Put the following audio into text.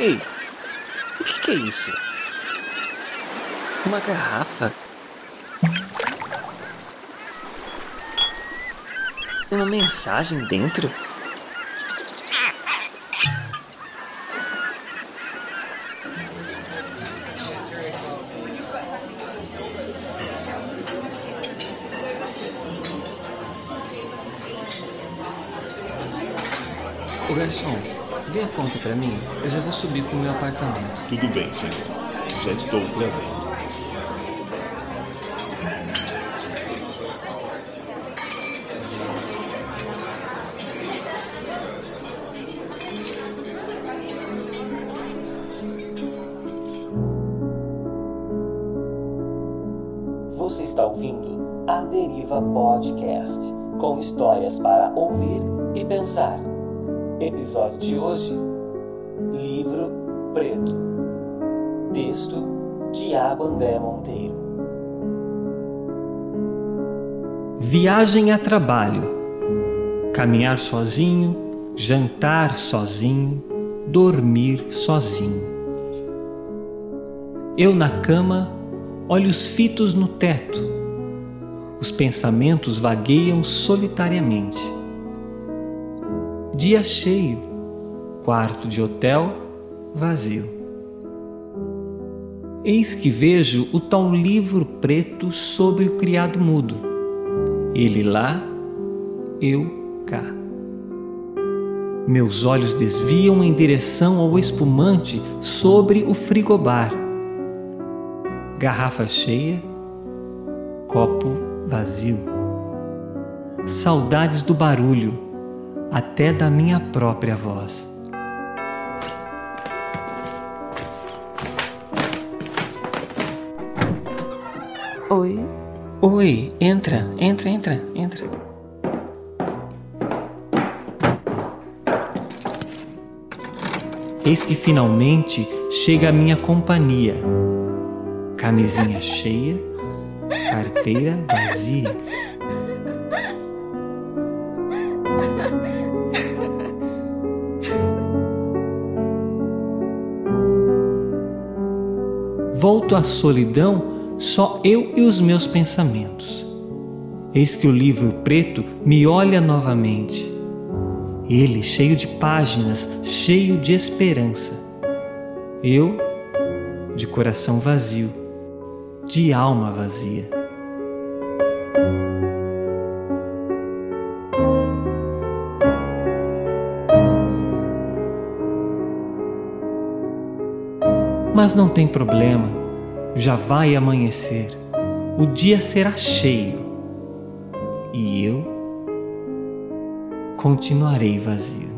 Ei, o que, que é isso? Uma garrafa? Uma mensagem dentro? Ô garçom, dê a conta pra mim. Eu já vou subir pro meu apartamento. Tudo bem, senhor. Já estou trazendo. Você está ouvindo a Deriva Podcast, com histórias para ouvir e pensar. Episódio de hoje: Livro Preto. Texto: Tiago André Monteiro. Viagem a trabalho. Caminhar sozinho, jantar sozinho, dormir sozinho. Eu na cama, olhos fitos no teto. Os pensamentos vagueiam solitariamente. Dia cheio, quarto de hotel vazio. Eis que vejo o tal livro preto sobre o criado mudo. Ele lá, eu cá. Meus olhos desviam em direção ao espumante sobre o frigobar. Garrafa cheia, copo vazio. Saudades do barulho, até da minha própria voz. Oi. Oi, entra, entra, entra, entra. Eis que finalmente chega a minha companhia. Camisinha cheia, carteira vazia. Volto à solidão, só eu e os meus pensamentos. Eis que o livro preto me olha novamente. Ele cheio de páginas, cheio de esperança. Eu, de coração vazio, de alma vazia. Mas não tem problema, já vai amanhecer, o dia será cheio e eu continuarei vazio.